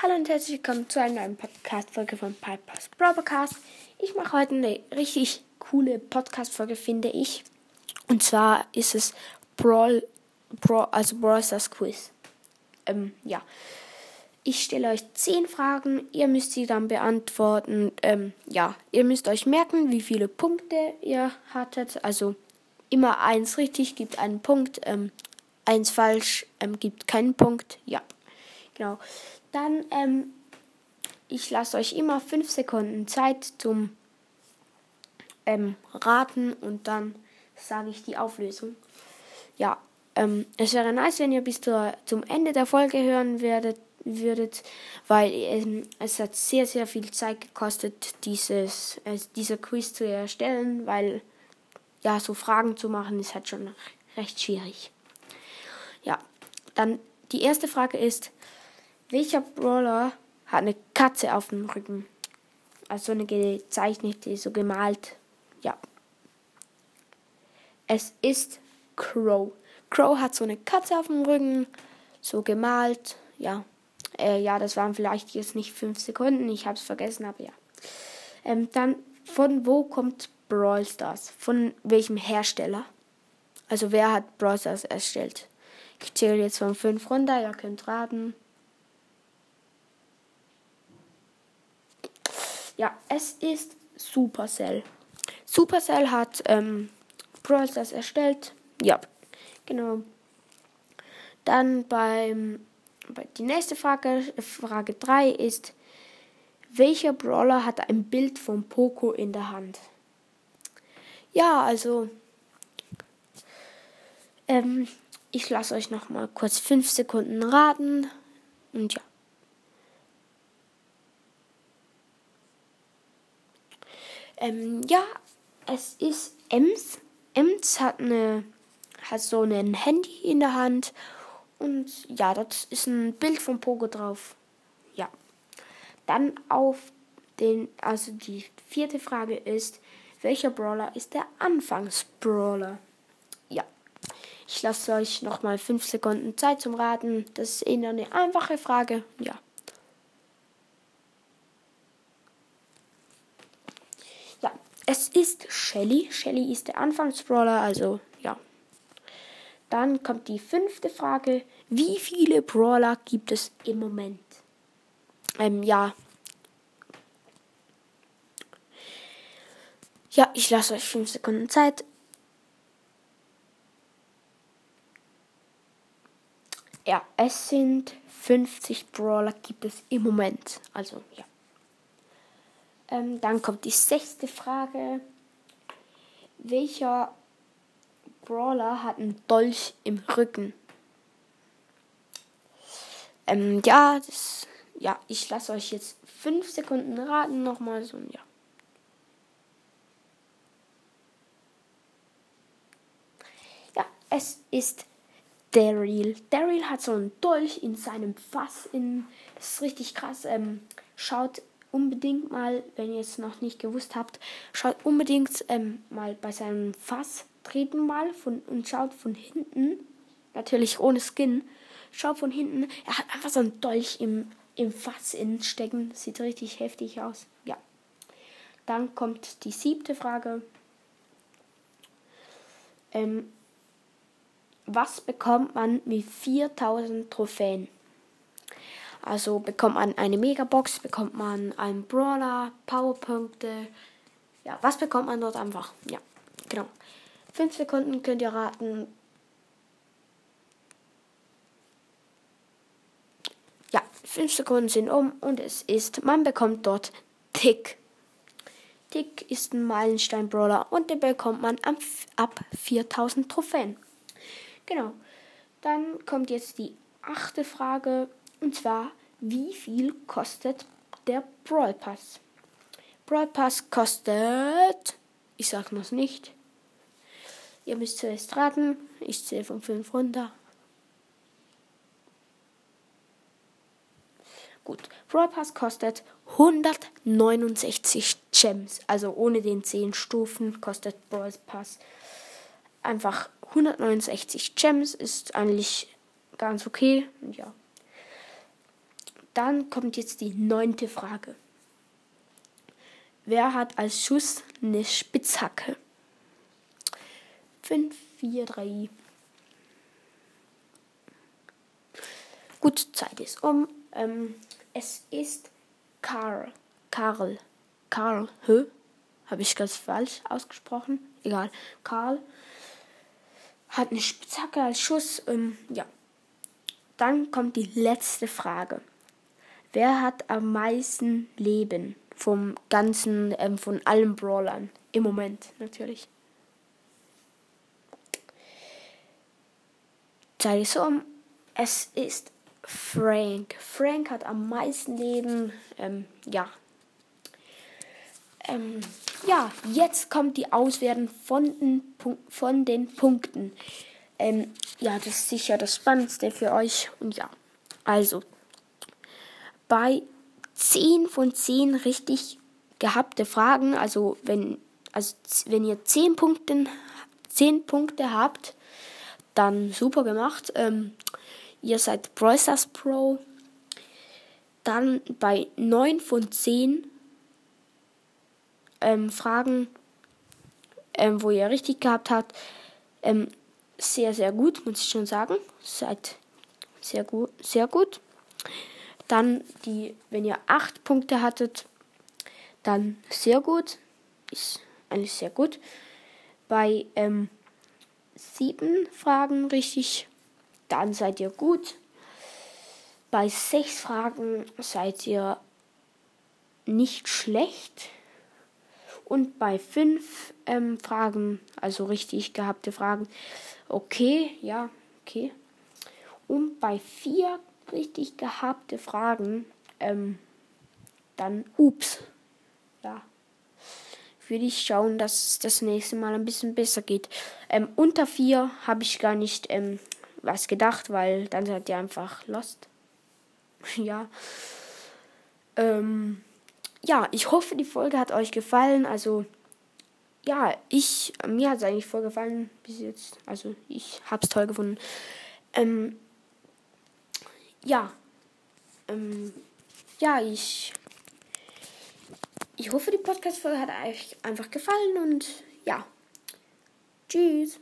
Hallo und herzlich willkommen zu einer neuen Podcast-Folge von Pipers Broadcast. Ich mache heute eine richtig coole Podcast-Folge, finde ich. Und zwar ist es Brawl, Brawl also Brawl Stars Quiz. Ähm, ja. Ich stelle euch 10 Fragen, ihr müsst sie dann beantworten. Ähm, ja, ihr müsst euch merken, wie viele Punkte ihr hattet. Also immer eins richtig gibt einen Punkt, ähm, eins falsch ähm, gibt keinen Punkt. Ja, genau. Dann, ähm, ich lasse euch immer 5 Sekunden Zeit zum ähm, Raten und dann sage ich die Auflösung. Ja, ähm, es wäre nice, wenn ihr bis zur, zum Ende der Folge hören werdet, würdet, weil ähm, es hat sehr, sehr viel Zeit gekostet, dieses, äh, dieser Quiz zu erstellen, weil ja, so Fragen zu machen ist halt schon recht schwierig. Ja, dann die erste Frage ist, welcher Brawler hat eine Katze auf dem Rücken? Also eine gezeichnete, so gemalt. Ja. Es ist Crow. Crow hat so eine Katze auf dem Rücken, so gemalt. Ja. Äh, ja, das waren vielleicht jetzt nicht fünf Sekunden, ich habe es vergessen, aber ja. Ähm, dann, von wo kommt Brawl Stars? Von welchem Hersteller? Also wer hat Brawl Stars erstellt? Ich zähle jetzt von 5 runter, ihr könnt raten. Ja, es ist Supercell. Supercell hat ähm, Brawl Stars erstellt. Ja, genau. Dann beim bei die nächste Frage, Frage 3 ist, welcher Brawler hat ein Bild von Poco in der Hand? Ja, also ähm, ich lasse euch noch mal kurz 5 Sekunden raten und ja. Ähm, ja, es ist Ems. Ems hat eine hat so ein Handy in der Hand und ja, dort ist ein Bild von Pogo drauf. Ja. Dann auf den, also die vierte Frage ist, welcher Brawler ist der Anfangsbrawler? Ja. Ich lasse euch nochmal 5 Sekunden Zeit zum Raten. Das ist eher eine einfache Frage. Ja. Es ist Shelly. Shelly ist der Anfangsbrawler, also ja. Dann kommt die fünfte Frage. Wie viele Brawler gibt es im Moment? Ähm, ja. Ja, ich lasse euch fünf Sekunden Zeit. Ja, es sind 50 Brawler gibt es im Moment. Also, ja. Ähm, dann kommt die sechste Frage. Welcher Brawler hat einen Dolch im Rücken? Ähm, ja, das, ja, ich lasse euch jetzt fünf Sekunden raten. Nochmal so, ja. Ja, es ist Daryl. Daryl hat so einen Dolch in seinem Fass. In, das ist richtig krass. Ähm, schaut unbedingt mal, wenn ihr es noch nicht gewusst habt, schaut unbedingt ähm, mal bei seinem Fass, treten mal von, und schaut von hinten, natürlich ohne Skin, schaut von hinten, er hat einfach so einen Dolch im, im Fass innen stecken, sieht richtig heftig aus, ja. Dann kommt die siebte Frage. Ähm, was bekommt man mit 4000 Trophäen? Also bekommt man eine Megabox, bekommt man einen Brawler, Powerpunkte. Ja, was bekommt man dort einfach? Ja, genau. Fünf Sekunden könnt ihr raten. Ja, fünf Sekunden sind um und es ist, man bekommt dort Tick. Tick ist ein Meilenstein-Brawler und den bekommt man ab 4000 Trophäen. Genau. Dann kommt jetzt die achte Frage. Und zwar, wie viel kostet der Brawl Pass? Brawl Pass kostet, ich sag noch nicht. Ihr müsst zuerst raten. Ich zähle von 5 runter. Gut, Brawl Pass kostet 169 Gems. Also ohne den 10 Stufen kostet Brawl Pass einfach 169 Gems. Ist eigentlich ganz okay. Ja. Dann kommt jetzt die neunte Frage. Wer hat als Schuss eine Spitzhacke? 5, 4, 3. Gut, Zeit ist um. Ähm, es ist Karl. Karl. Karl. Hä? Habe ich ganz falsch ausgesprochen? Egal. Karl hat eine Spitzhacke als Schuss. Ähm, ja. Dann kommt die letzte Frage. Wer hat am meisten Leben vom ganzen, ähm, von allen Brawlern? Im Moment natürlich. Zeit ist um. Es ist Frank. Frank hat am meisten Leben. Ähm, ja. Ähm, ja, jetzt kommt die Auswertung von den, von den Punkten. Ähm, ja, das ist sicher das Spannendste für euch. Und ja, also bei 10 von 10 richtig gehabte Fragen, also wenn, also wenn ihr 10 Punkte, 10 Punkte habt, dann super gemacht. Ähm, ihr seid Brawlstars Pro. Dann bei 9 von 10 ähm, Fragen, ähm, wo ihr richtig gehabt habt, ähm, sehr, sehr gut, muss ich schon sagen. Seid sehr gut, sehr gut. Dann die, wenn ihr 8 Punkte hattet, dann sehr gut. Ist eigentlich sehr gut. Bei ähm, Fragen richtig, dann seid ihr gut. Bei sechs Fragen seid ihr nicht schlecht. Und bei fünf ähm, Fragen, also richtig gehabte Fragen, okay, ja, okay. Und bei vier richtig gehabte Fragen, ähm, dann ups. Ja, würde ich schauen, dass es das nächste Mal ein bisschen besser geht. Ähm, unter 4 habe ich gar nicht ähm, was gedacht, weil dann seid ihr einfach lost. ja. Ähm, ja, ich hoffe, die Folge hat euch gefallen. Also, ja, ich, mir hat es eigentlich voll gefallen bis jetzt. Also, ich habe es toll gefunden. Ähm, ja. Ähm, ja, ich ich hoffe, die Podcast-Folge hat euch einfach gefallen und ja. Tschüss.